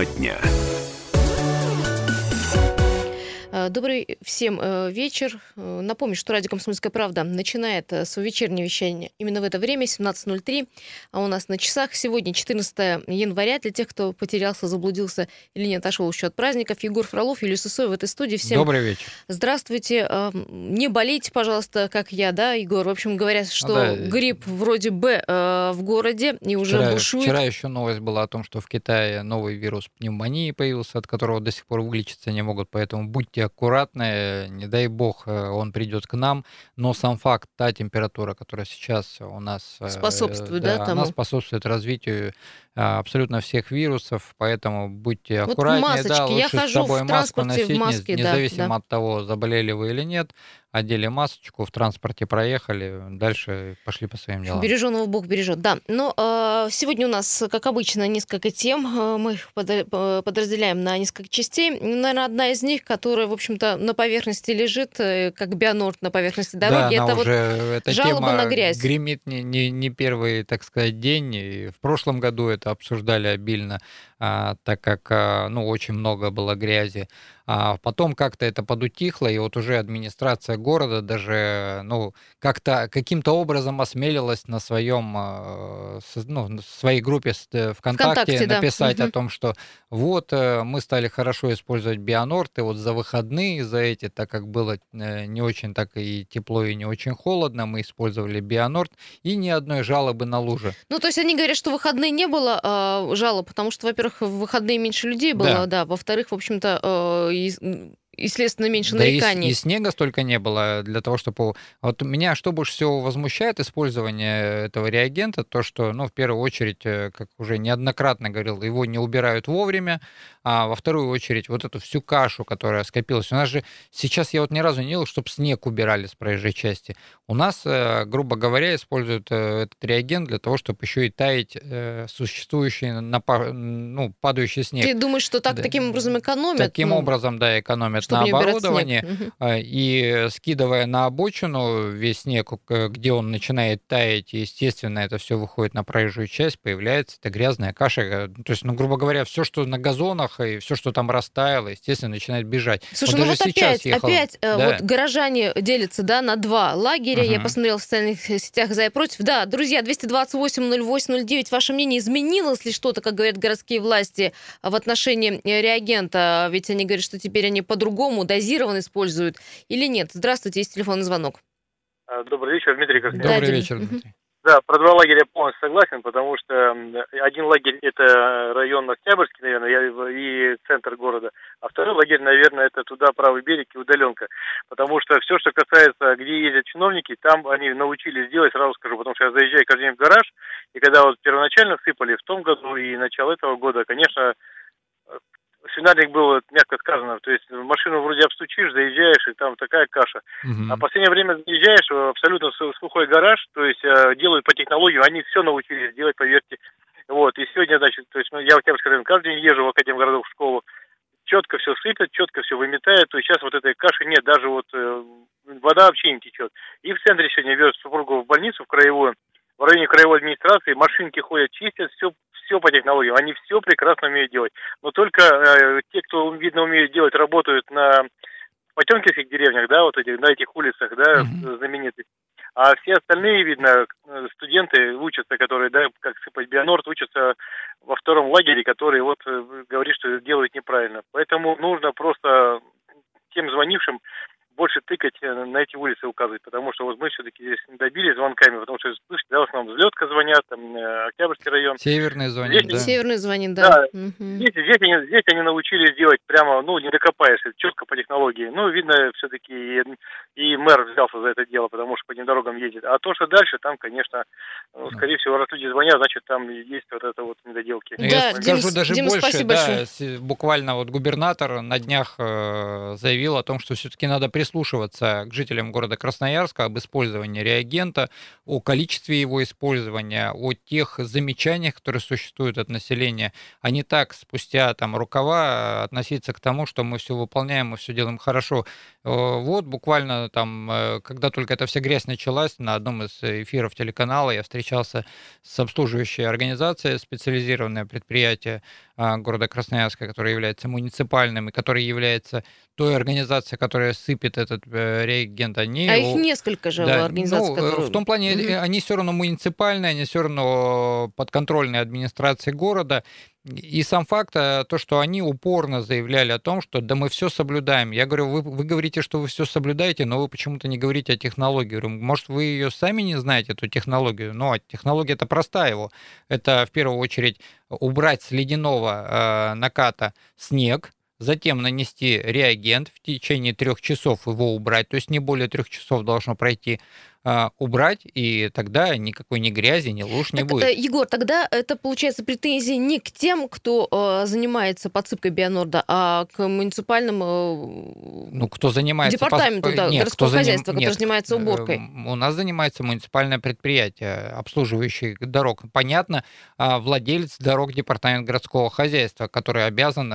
Тема дня. Добрый всем э, вечер. Э, напомню, что радио «Комсомольская правда» начинает свое вечернее вещание именно в это время, 17.03. А у нас на часах сегодня 14 января. Для тех, кто потерялся, заблудился или не отошел еще от праздников, Егор Фролов, Юлия Сысой в этой студии. Всем Добрый вечер. Здравствуйте. Не болейте, пожалуйста, как я, да, Егор? В общем, говорят, что да. грипп вроде бы в городе и уже вчера, бушует. Вчера еще новость была о том, что в Китае новый вирус пневмонии появился, от которого до сих пор вылечиться не могут, поэтому будьте будьте аккуратны, не дай бог э, он придет к нам, но сам факт, та температура, которая сейчас у нас... Э, способствует, да, да тому? Она способствует развитию а, абсолютно всех вирусов, поэтому будьте аккуратнее, вот масочки. да, лучше Я с хожу собой в маску носить, в маске, независимо да. от того, заболели вы или нет, одели масочку, в транспорте проехали, дальше пошли по своим делам. Береженого Бог бережет, да. Но э, сегодня у нас, как обычно, несколько тем. А, мы их подразделяем на несколько частей. Наверное, одна из них, которая, в общем-то, на поверхности лежит, э, как бионорд на поверхности дороги, да, это уже, вот эта жалоба тема на грязь. гремит не, не, не первый, так сказать, день. И в прошлом году это обсуждали обильно, а, так как а, ну, очень много было грязи. А потом как-то это подутихло, и вот уже администрация города даже ну, как-то каким-то образом осмелилась на своем, а, ну, своей группе э, ВКонтакте, ВКонтакте написать да. о том, что вот э, мы стали хорошо использовать Бионорд, и вот за выходные, за эти, так как было э, не очень так и тепло, и не очень холодно, мы использовали Бионорд, и ни одной жалобы на лужи. Ну, то есть они говорят, что выходные не было э, жалоб, потому что, во-первых, в выходные меньше людей было, да, да во-вторых, в общем-то, э, и, естественно, меньше да нареканий. И, и снега столько не было для того, чтобы... Вот меня что больше всего возмущает использование этого реагента, то, что, ну, в первую очередь, э, как уже неоднократно говорил, его не убирают вовремя, а во вторую очередь вот эту всю кашу, которая скопилась. У нас же сейчас я вот ни разу не видел, чтобы снег убирали с проезжей части. У нас, э, грубо говоря, используют э, этот реагент для того, чтобы еще и таять существующий, ну, падающий снег. Ты думаешь, что так, да. таким образом экономят? Таким ну... образом, да, экономят на оборудование, и скидывая на обочину весь снег, где он начинает таять, естественно, это все выходит на проезжую часть, появляется эта грязная каша. Э, то есть, ну, грубо говоря, все, что на газонах и все, что там растаяло, естественно, начинает бежать. Слушай, вот ну вот опять, ехал, опять э, да. вот горожане делятся да, на два лагеря. Угу. Я посмотрела в социальных сетях за и против. Да, друзья, 228-08-09, ваше мнение, изменилось ли что-то, как говорят городские власти, в отношении реагента? Ведь они говорят, что теперь они по-другому дозирован используют или нет? Здравствуйте, есть телефонный звонок. А, добрый вечер, Дмитрий Космин. Добрый вечер, Дмитрий. Да, про два лагеря полностью согласен, потому что один лагерь это район Октябрьский, наверное, и центр города, а второй лагерь, наверное, это туда правый берег и удаленка. Потому что все, что касается, где ездят чиновники, там они научились делать, сразу скажу, потому что я заезжаю каждый день в гараж, и когда вот первоначально сыпали в том году и начало этого года, конечно, свинарник был, мягко сказано, то есть машину вроде обстучишь, заезжаешь, и там такая каша. Uh-huh. А в последнее время заезжаешь в абсолютно сухой гараж, то есть э, делают по технологии, они все научились делать, поверьте. Вот, и сегодня, значит, то есть ну, я в Октябрьский район каждый день езжу в Академгородок в школу, четко все сыпят, четко все выметает, то есть сейчас вот этой каши нет, даже вот э, вода вообще не течет. И в центре сегодня вез супругу в больницу, в краевую, в районе краевой администрации, машинки ходят, чистят, все все по технологиям, они все прекрасно умеют делать. Но только э, те, кто, видно, умеют делать, работают на потемкинских деревнях, да, вот этих, на этих улицах, да, mm-hmm. знаменитых. А все остальные, видно, студенты учатся, которые, да, как сыпать бионорд, учатся во втором лагере, который вот э, говорит, что делают неправильно. Поэтому нужно просто тем звонившим больше тыкать э, на эти улицы указывать, потому что вот мы все-таки здесь добились звонками, потому что, слышите, да, в основном взлетка звонят, там, э, Октябрьский район. Северный звонит, здесь, да. Северный звонит, да. да. Угу. Здесь, здесь, они, здесь они научились делать прямо, ну, не докопаешься, четко по технологии. Ну, видно, все-таки и, мэр взялся за это дело, потому что по этим дорогам ездит. А то, что дальше, там, конечно, ну, скорее всего, раз люди звонят, значит, там есть вот это вот недоделки. Да, Я скажу Дим, даже Дим, больше, да, большое. буквально вот губернатор на днях э, заявил о том, что все-таки надо прислушиваться прислушиваться к жителям города Красноярска об использовании реагента, о количестве его использования, о тех замечаниях, которые существуют от населения, а не так спустя там рукава относиться к тому, что мы все выполняем, мы все делаем хорошо. Вот буквально там, э, когда только эта вся грязь началась, на одном из эфиров телеканала я встречался с обслуживающей организацией, специализированное предприятие а, города Красноярска, которое является муниципальным и которое является той организацией, которая сыпет этот э, реагент. Они, а их несколько же да, организаций, ну, которые... В том плане, угу. они все равно муниципальные, они все равно подконтрольные администрации города, и сам факт, э, то, что они упорно заявляли о том, что да мы все соблюдаем. Я говорю, вы, вы говорите, что вы все соблюдаете, но вы почему-то не говорите о технологии. Может, вы ее сами не знаете, эту технологию? Но технология это простая его. Это в первую очередь убрать с ледяного э, наката снег, затем нанести реагент, в течение трех часов его убрать, то есть не более трех часов должно пройти а, убрать, и тогда никакой ни грязи, ни луж не так, будет. Э, Егор, тогда это получается претензии не к тем, кто э, занимается подсыпкой Бионорда, а к муниципальным э, ну, кто занимается департаменту пос... да, Нет, городского кто хозяйства, заним... который занимается уборкой. У нас занимается муниципальное предприятие, обслуживающее дорог. Понятно, а владелец дорог департамент городского хозяйства, который обязан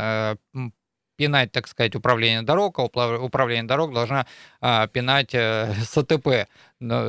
пинать, так сказать, управление дорог, а управление дорог должна а, пинать э, СТП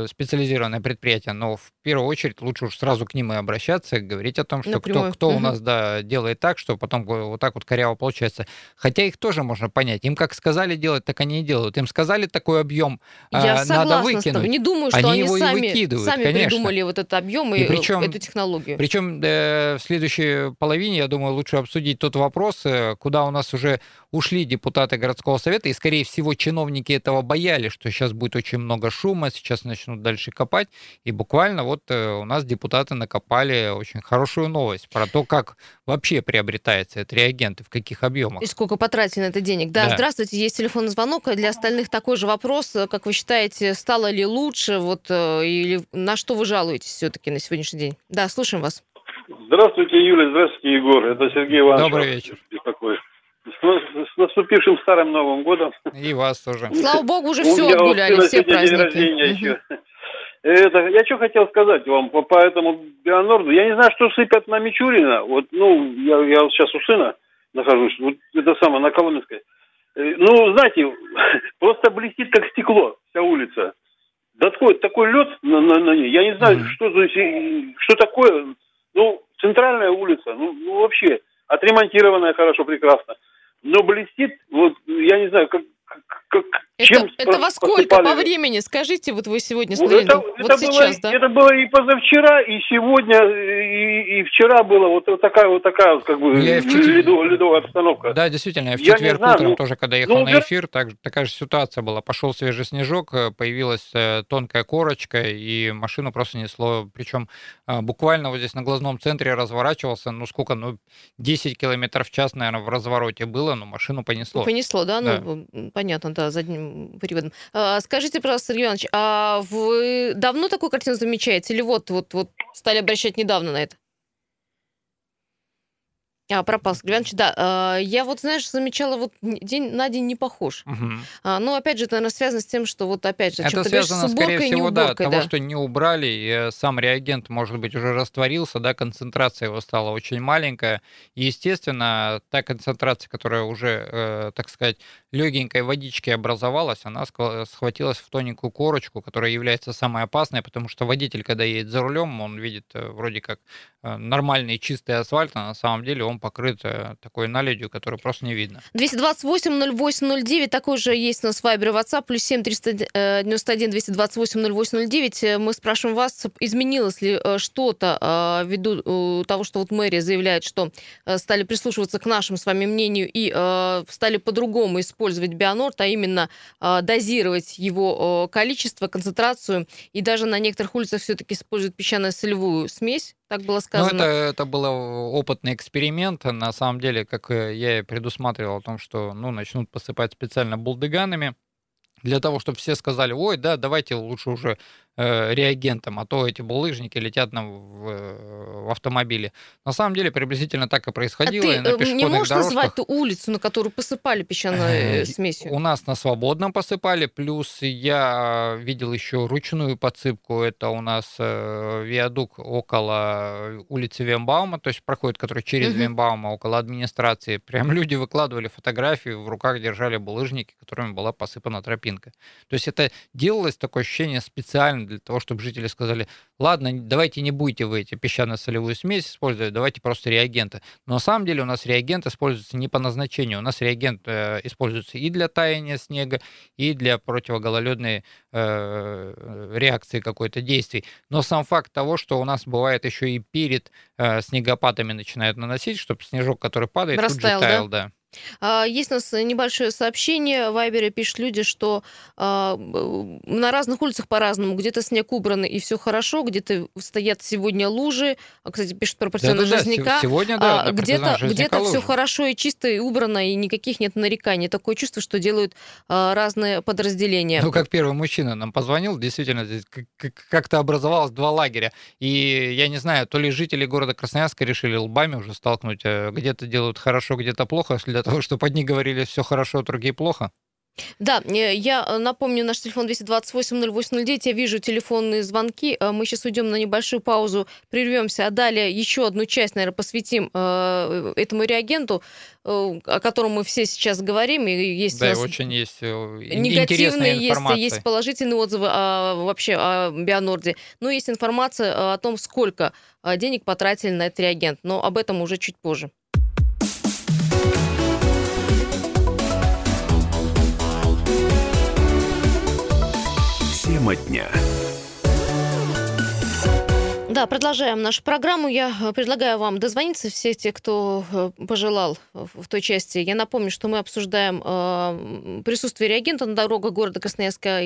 специализированное предприятие, но в первую очередь лучше уж сразу к ним и обращаться, говорить о том, что Напрямую. кто, кто угу. у нас да, делает так, что потом вот так вот коряво получается. Хотя их тоже можно понять. Им как сказали делать, так они и делают. Им сказали такой объем Я а, надо выкинуть. Не думаю, что они, они его сами, выкидывают, сами конечно. придумали вот этот объем и, и причем, эту технологию. Причем э, в следующей половине, я думаю, лучше обсудить тот вопрос, э, куда у нас уже ушли депутаты городского совета, и, скорее всего, чиновники этого боялись, что сейчас будет очень много шума, сейчас начнут дальше копать. И буквально вот э, у нас депутаты накопали очень хорошую новость про то, как вообще приобретается этот реагент и в каких объемах. И сколько потратили на это денег. Да, да. здравствуйте, есть телефонный звонок. Для остальных такой же вопрос. Как вы считаете, стало ли лучше? Вот, э, или на что вы жалуетесь все-таки на сегодняшний день? Да, слушаем вас. Здравствуйте, Юля, здравствуйте, Егор. Это Сергей Иванович. Добрый вечер. Беспокоит. Наступившим Старым Новым Годом. И вас тоже. Слава Богу, уже все отгуляли, все праздники. День рождения еще. Это, я что хотел сказать вам по, по этому Бионорду. Я не знаю, что сыпят на Мичурина. Вот, ну, я, я вот сейчас у сына нахожусь, вот это самое, на Коломенской. Э, ну, знаете, просто блестит, как стекло, вся улица. Да такой, такой лед на, на, на ней. Я не знаю, mm-hmm. что, что такое. Ну, центральная улица, ну, ну вообще, отремонтированная хорошо, прекрасно но блестит, вот я не знаю, как, как, чем это, это во сколько по времени? Скажите, вот вы сегодня смотрели, это, вот это сейчас, было, да? Это было и позавчера, и сегодня, и, вчера было вот, вот такая вот такая вот как бы я в четверг... ледовая, ледовая обстановка. Да, действительно, я в четверг я утром ну, тоже, когда ехал ну, на эфир, так, такая же ситуация была. Пошел свежий снежок, э, появилась э, тонкая корочка, и машину просто несло. Причем э, буквально вот здесь на глазном центре разворачивался, ну сколько, ну 10 километров в час, наверное, в развороте было, но машину понесло. Понесло, да? да. Ну, понятно, да, задним приводом. А, скажите, пожалуйста, Сергей Иванович, а вы давно такую картину замечаете? Или вот, вот, вот стали обращать недавно на это? А, пропал, Глянч, да. А, я вот, знаешь, замечала, вот день на день не похож. Угу. А, но, опять же, это, наверное, связано с тем, что вот, опять же, это связано, скорее всего, да, от того, да. что не убрали, и сам реагент, может быть, уже растворился, да, концентрация его стала очень маленькая. И, естественно, та концентрация, которая уже, э, так сказать, легенькой водички образовалась, она схватилась в тоненькую корочку, которая является самой опасной, потому что водитель, когда едет за рулем, он видит э, вроде как э, нормальный чистый асфальт, а на самом деле он покрыт э, такой наледью, которую просто не видно. 228 08 09, такой же есть у нас Вайбер WhatsApp, плюс 7 391 228 08 09. Мы спрашиваем вас, изменилось ли что-то ввиду того, что вот мэрия заявляет, что стали прислушиваться к нашему с вами мнению и стали по-другому использовать бионорт, а именно э, дозировать его э, количество, концентрацию, и даже на некоторых улицах все-таки используют песчано-солевую смесь, так было сказано. Ну, это, это был опытный эксперимент. На самом деле, как э, я и предусматривал о том, что ну, начнут посыпать специально булдыганами, для того, чтобы все сказали, ой, да, давайте лучше уже э, реагентом, а то эти булыжники летят нам в, э, в автомобиле. На самом деле приблизительно так и происходило. А ты и на не можешь дорожках... назвать ту улицу, на которую посыпали песчаной смесью? У нас на Свободном посыпали, плюс я видел еще ручную подсыпку, это у нас виадук около улицы Вембаума, то есть проходит, который через угу. Вембаума, около администрации. Прям люди выкладывали фотографии, в руках держали булыжники, которыми была посыпана тропинка. То есть это делалось такое ощущение специально для того, чтобы жители сказали, ладно, давайте не будете вы эти песчано-солевую смесь использовать, давайте просто реагенты. Но на самом деле у нас реагент используется не по назначению. У нас реагент э, используется и для таяния снега, и для противогололедной э, реакции какой-то действий. Но сам факт того, что у нас бывает еще и перед э, снегопадами начинают наносить, чтобы снежок, который падает, Растаял, тут же таял, да. да. А, есть у нас небольшое сообщение. В Вайбере пишут люди, что а, на разных улицах по-разному. Где-то снег убран и все хорошо, где-то стоят сегодня лужи. А, кстати, пишут про партизана да, Жизняка. Сегодня, да, где-то где все хорошо и чисто, и убрано, и никаких нет нареканий. Такое чувство, что делают разные подразделения. Ну, как первый мужчина нам позвонил, действительно, здесь как-то образовалось два лагеря. И я не знаю, то ли жители города Красноярска решили лбами уже столкнуть, где-то делают хорошо, где-то плохо, для того, чтобы одни говорили все хорошо, другие плохо? Да, э, я э, напомню, наш телефон 228-0809, я вижу телефонные звонки, э, мы сейчас уйдем на небольшую паузу, прервемся, а далее еще одну часть, наверное, посвятим этому реагенту, о котором мы все сейчас говорим, и есть да, очень есть негативные, есть, есть положительные отзывы о, вообще о Бионорде, но есть информация о том, сколько денег потратили на этот реагент, но об этом уже чуть позже. Тема дня. Да, продолжаем нашу программу. Я э, предлагаю вам дозвониться, все те, кто э, пожелал в той части. Я напомню, что мы обсуждаем э, присутствие реагента на дорогах города Красноярска.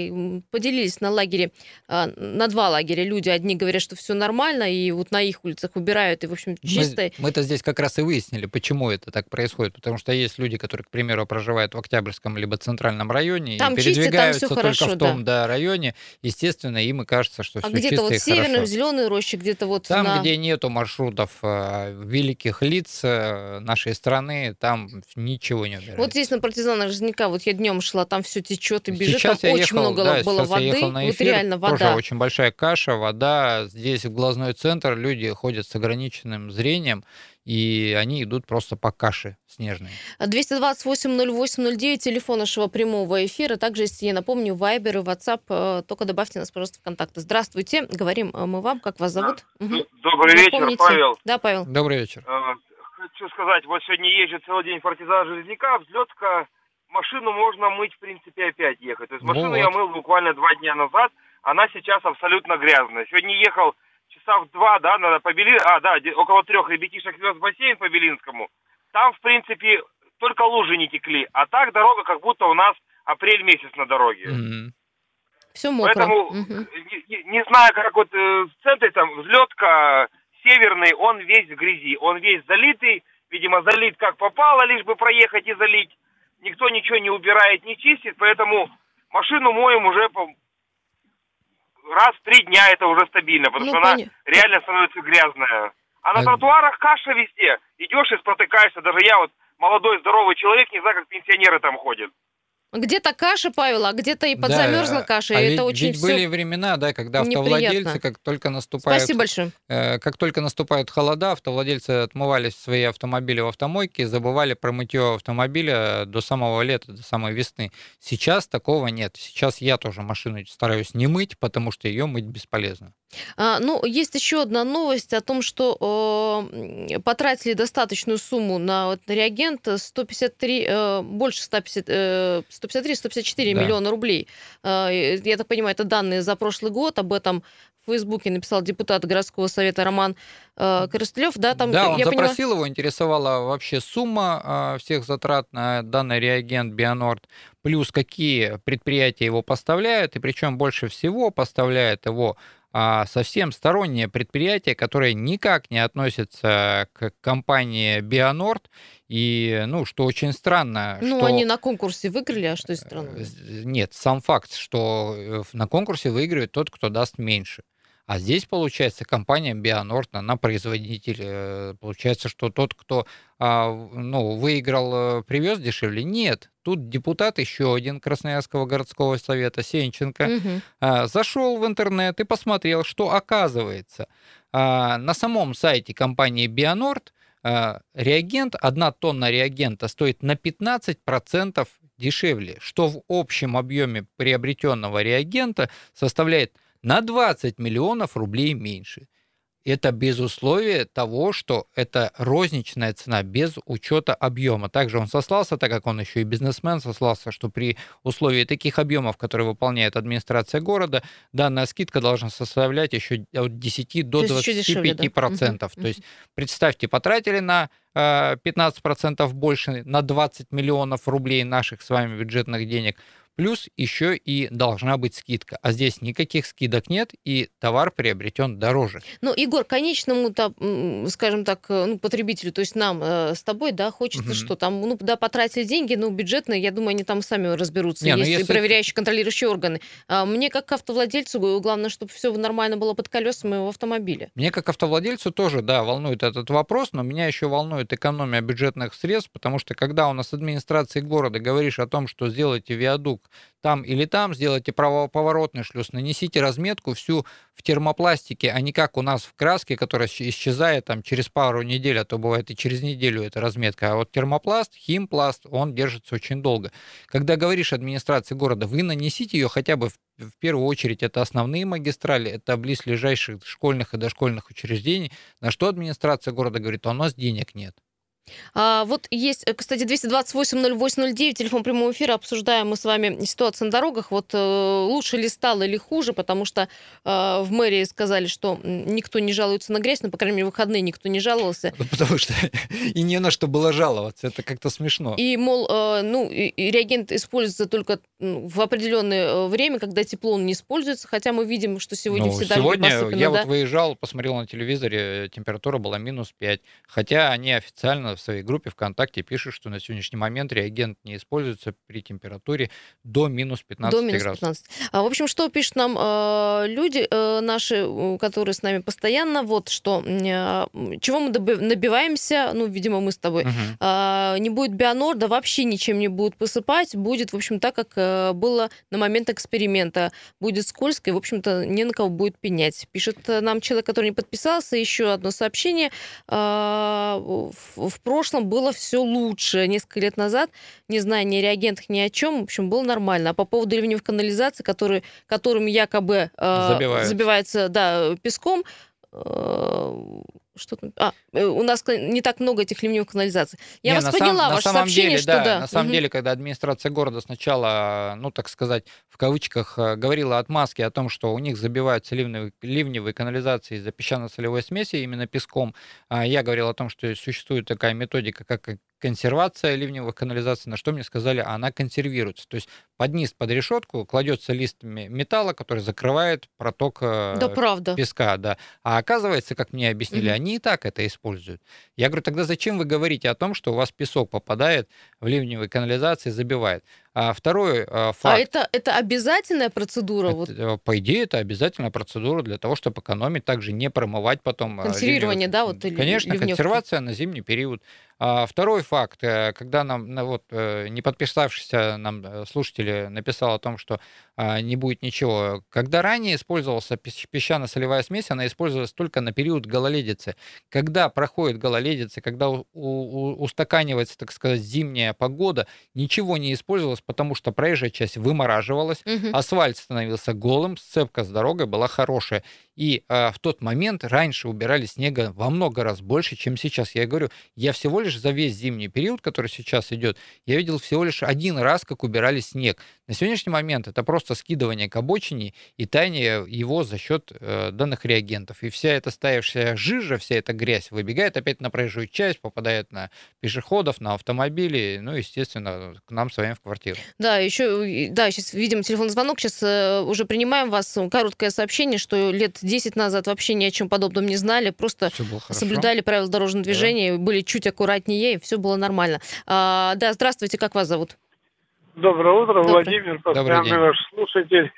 Поделились на лагере, э, на два лагеря люди. Одни говорят, что все нормально, и вот на их улицах убирают, и, в общем, чисто. Мы, мы-то здесь как раз и выяснили, почему это так происходит. Потому что есть люди, которые, к примеру, проживают в Октябрьском либо Центральном районе, там и передвигаются чисто, там только хорошо, в том да. Да, районе. Естественно, им и кажется, что а все чисто вот и северном, зеленой роще где-то вот Там, на... где нету маршрутов э, великих лиц э, нашей страны, там ничего не убирается. Вот здесь на партизана Жизняка, вот я днем шла, там все течет и бежит, сейчас там очень ехал, много да, было воды, эфир, вот реально вода. Тоже очень большая каша, вода. Здесь в глазной центр люди ходят с ограниченным зрением, и они идут просто по каше снежной. 228-08-09, телефон нашего прямого эфира. Также, если я напомню, Вайбер и WhatsApp, э, только добавьте нас, пожалуйста, в контакты. Здравствуйте, говорим э, мы вам, как вас зовут? Угу. Добрый вечер, Напомните. Павел. Да, Павел. Добрый вечер. Э, хочу сказать, вот сегодня езжу целый день в партизан Железняка, взлетка, машину можно мыть, в принципе, опять ехать. То есть машину вот. я мыл буквально два дня назад, она сейчас абсолютно грязная. Сегодня ехал часа в два, да, надо по Белин... А, да, около трех ребятишек вез в бассейн по Белинскому. Там, в принципе, только лужи не текли. А так дорога как будто у нас апрель месяц на дороге. Mm-hmm. Все мокро. Поэтому mm-hmm. не, не знаю, как вот э, в центре там взлетка северный, он весь в грязи. Он весь залитый, видимо, залит как попало, лишь бы проехать и залить. Никто ничего не убирает, не чистит, поэтому машину моем уже по, раз в три дня это уже стабильно, потому ну, что поня... она реально становится грязная. А на а... тротуарах каша везде. Идешь и спотыкаешься. Даже я вот молодой, здоровый человек, не знаю, как пенсионеры там ходят. Где-то каша, Павел, а где-то и подзамерзла да, каша. А и ведь, это очень ведь были времена, да, когда автовладельцы, неприятно. как только наступают, Спасибо большое. Э, как только наступают холода, автовладельцы отмывали свои автомобили в автомойке, забывали про мытье автомобиля до самого лета, до самой весны. Сейчас такого нет. Сейчас я тоже машину стараюсь не мыть, потому что ее мыть бесполезно. А, ну, есть еще одна новость о том, что э, потратили достаточную сумму на вот, реагент 153, э, больше 150, э, 153-154 да. миллиона рублей. Э, я так понимаю, это данные за прошлый год. Об этом в Фейсбуке написал депутат городского совета Роман э, Коростылев. Да, там, да, он я запросил понимаю... его, интересовала вообще сумма э, всех затрат на данный реагент Бионорд, плюс какие предприятия его поставляют, и причем больше всего поставляет его а совсем стороннее предприятие, которое никак не относится к компании Бионорд И, ну, что очень странно. Ну, что... они на конкурсе выиграли, а что из страны? Нет, сам факт, что на конкурсе выигрывает тот, кто даст меньше. А здесь, получается, компания Бионорд, она производитель. Э, получается, что тот, кто а, ну, выиграл, э, привез дешевле. Нет, тут депутат еще один Красноярского городского совета, Сенченко, угу. зашел в интернет и посмотрел, что оказывается а, на самом сайте компании Бионорд реагент, одна тонна реагента стоит на 15% дешевле, что в общем объеме приобретенного реагента составляет на 20 миллионов рублей меньше. Это без условия того, что это розничная цена без учета объема. Также он сослался, так как он еще и бизнесмен, сослался, что при условии таких объемов, которые выполняет администрация города, данная скидка должна составлять еще от 10 до 25 процентов. Да? То есть представьте, потратили на 15% э, больше, на 20 миллионов рублей наших с вами бюджетных денег – Плюс еще и должна быть скидка. А здесь никаких скидок нет, и товар приобретен дороже. Ну, Егор, конечному, скажем так, э, ну, потребителю, то есть нам э, с тобой, да, хочется, угу. что там, ну, да, потратили деньги, ну, бюджетные, я думаю, они там сами разберутся. Не, ну, есть если... проверяющие, контролирующие органы. А мне, как автовладельцу, главное, чтобы все нормально было под колесами в автомобиле. Мне, как автовладельцу, тоже, да, волнует этот вопрос, но меня еще волнует экономия бюджетных средств, потому что когда у нас администрации города говоришь о том, что сделайте виадук там или там, сделайте правоповоротный шлюз, нанесите разметку всю в термопластике, а не как у нас в краске, которая исчезает там через пару недель, а то бывает и через неделю эта разметка. А вот термопласт, химпласт, он держится очень долго. Когда говоришь администрации города, вы нанесите ее хотя бы в в первую очередь это основные магистрали, это близлежащих школьных и дошкольных учреждений, на что администрация города говорит, у нас денег нет. А, вот есть, э, кстати, 228-08-09, телефон прямого эфира, обсуждаем мы с вами ситуацию на дорогах. Вот э, лучше ли стало или хуже, потому что э, в мэрии сказали, что никто не жалуется на грязь, но, по крайней мере, в выходные никто не жаловался. Потому что и не на что было жаловаться, это как-то смешно. И, мол, э, ну, и, и реагент используется только в определенное э, время, когда тепло он не используется, хотя мы видим, что сегодня ну, все дороги Сегодня я да? вот выезжал, посмотрел на телевизоре, температура была минус 5, хотя они официально в своей группе ВКонтакте пишут, что на сегодняшний момент реагент не используется при температуре до минус 15 до минус 15. градусов. А, в общем, что пишут нам э, люди э, наши, которые с нами постоянно, вот что, э, чего мы добиваемся, ну, видимо, мы с тобой, угу. э, не будет бионорда, вообще ничем не будут посыпать, будет, в общем, так, как э, было на момент эксперимента. Будет скользко, и, в общем-то, не на кого будет пенять. Пишет нам человек, который не подписался, еще одно сообщение. Э, в, в прошлом было все лучше. Несколько лет назад, не знаю ни о реагентах, ни о чем, в общем, было нормально. А по поводу ливневых канализаций, которые, которым якобы э, забиваются. забиваются да, песком, э, что там? А, э, у нас не так много этих ливневых канализаций. Я не, вас поняла, сам, ваше сообщение, деле, что да. да. На самом угу. деле, когда администрация города сначала, ну, так сказать, в кавычках, э, говорила отмазки о том, что у них забиваются ливневые, ливневые канализации из-за песчано-солевой смеси, именно песком, а я говорил о том, что существует такая методика, как консервация ливневых канализаций, на что мне сказали, она консервируется. То есть под низ, под решетку кладется лист металла, который закрывает проток э, да, правда. песка. Да. А оказывается, как мне объяснили, угу. они и так это используют. Я говорю, тогда зачем вы говорите о том, что у вас песок попадает в ливневые канализации, забивает? А второй а, факт. А это, это обязательная процедура? Это, вот? Э, по идее, это обязательная процедура для того, чтобы экономить, также не промывать потом. А, Консервирование, ливневые... да? Вот, Конечно, ливневки. консервация на зимний период. А второй факт, э, когда нам, вот, э, не подписавшийся нам слушатели написал о том, что не будет ничего. Когда ранее использовался песчано-солевая смесь, она использовалась только на период гололедицы. Когда проходит гололедица, когда у, у, устаканивается, так сказать, зимняя погода, ничего не использовалось, потому что проезжая часть вымораживалась, угу. асфальт становился голым, сцепка с дорогой была хорошая. И э, в тот момент раньше убирали снега во много раз больше, чем сейчас. Я говорю, я всего лишь за весь зимний период, который сейчас идет, я видел всего лишь один раз, как убирали снег. На сегодняшний момент это просто скидывание к обочине и таяние его за счет э, данных реагентов. И вся эта стоявшая жижа, вся эта грязь выбегает опять на проезжую часть, попадает на пешеходов, на автомобили, ну, естественно, к нам с вами в квартиру. Да, еще, да, сейчас видим телефонный звонок, сейчас э, уже принимаем вас. Короткое сообщение, что лет 10 назад вообще ни о чем подобном не знали, просто соблюдали правила дорожного движения, да. были чуть аккуратнее виноват не я, и все было нормально. А, да, здравствуйте, как вас зовут? Доброе утро, Добрый. Владимир, постоянный ваш слушатель.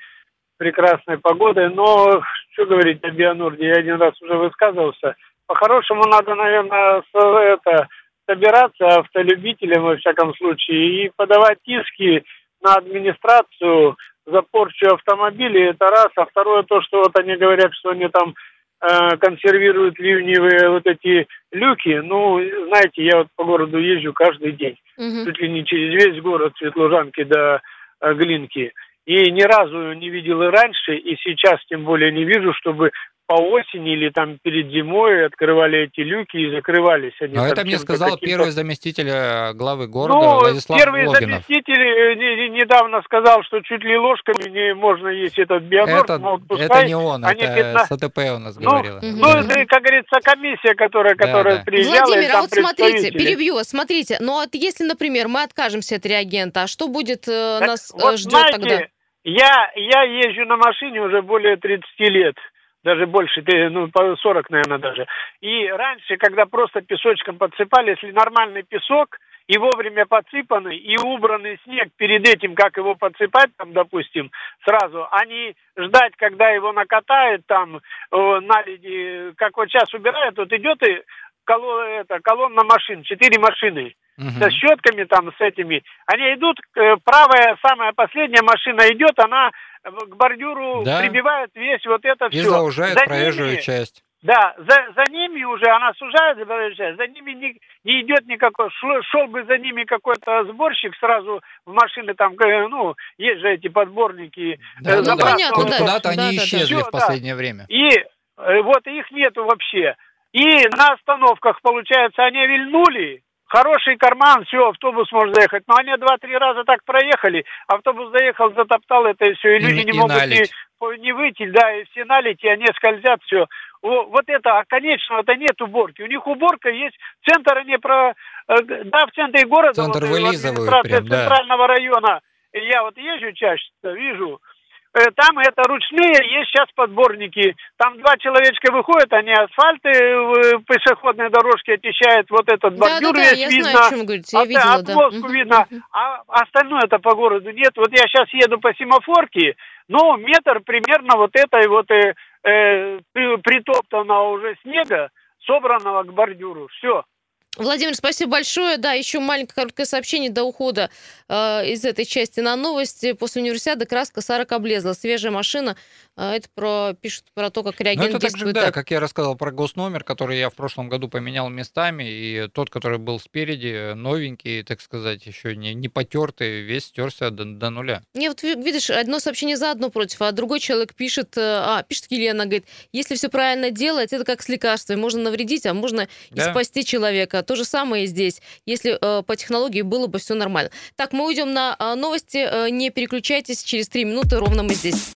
Прекрасной погоды, но что говорить о Бионорде, я один раз уже высказывался. По-хорошему надо, наверное, это, собираться автолюбителям, во всяком случае, и подавать иски на администрацию за порчу автомобилей, это раз. А второе, то, что вот они говорят, что они там консервируют ливневые вот эти люки. Ну, знаете, я вот по городу езжу каждый день. Угу. Чуть ли не через весь город Светлужанки до э, Глинки. И ни разу не видел и раньше, и сейчас тем более не вижу, чтобы по осени или там перед зимой открывали эти люки и закрывались они. Но это мне сказал первый заместитель э, главы города ну, Владислав первый Логинов. заместитель э, недавно сказал, что чуть ли ложками не можно есть этот бионорд. Это, это не он, это 15... СТП у нас ну, говорила. Ну, это, как говорится, комиссия, которая, да, которая да. приезжала. Владимир, а вот смотрите, перебью вас, смотрите, но вот если, например, мы откажемся от реагента, а что будет э, так, нас вот ждет знаете, тогда? Я, я езжу на машине уже более 30 лет даже больше, ну, по 40, наверное, даже. И раньше, когда просто песочком подсыпали, если нормальный песок, и вовремя подсыпанный, и убранный снег перед этим, как его подсыпать, там, допустим, сразу, а не ждать, когда его накатают там, э, наледи, как вот сейчас убирают, вот идет и колонна, это, колонна машин, четыре машины угу. со щетками там, с этими. Они идут, э, правая, самая последняя машина идет, она к бордюру да. прибивает весь вот это все. И заужает за проезжую ними, часть. Да, за, за ними уже, она сужает за проезжую часть, за ними не, не идет никакой, шел, шел бы за ними какой-то сборщик сразу в машины, там, э, ну, есть же эти подборники. Да, э, ну, понятно, да. Куда-то да, они да, исчезли да. в последнее да. время. И вот их нету вообще. И на остановках, получается, они вильнули, Хороший карман, все, автобус может заехать. Но они два-три раза так проехали, автобус заехал, затоптал это и все, и, и люди не и могут не, не выйти, да, и все налить, и они скользят, все. Вот это, а конечно, это нет уборки. У них уборка есть, центр они про, э, да, в центре города, центр вот, администрация прям, да. центрального района. Я вот езжу чаще, вижу, там это ручные, есть сейчас подборники. Там два человечка выходят, они асфальты э, пешеходные дорожки очищают, вот этот бордюр да, да, весь я видно. Знаю, о чем говорите, я видела, отмостку да. видно, а остальное это по городу нет. Вот я сейчас еду по семафорке, ну, метр примерно вот этой вот э, э, притоптанного уже снега, собранного к бордюру. Все. Владимир, спасибо большое. Да, еще маленькое короткое сообщение до ухода э, из этой части на новости. После универсиады краска 40 облезла. Свежая машина. Э, это про, пишут про то, как реагент ну, это действует. Так же, да, как я рассказал про госномер, который я в прошлом году поменял местами. И тот, который был спереди, новенький, так сказать, еще не, не потертый, весь стерся до, до нуля. Не, вот видишь, одно сообщение за одно против, а другой человек пишет, э, а, пишет Елена, говорит, если все правильно делать, это как с лекарствами. Можно навредить, а можно да. и спасти человека. То же самое и здесь, если э, по технологии было бы все нормально. Так, мы уйдем на э, новости. Э, не переключайтесь, через три минуты ровно мы здесь.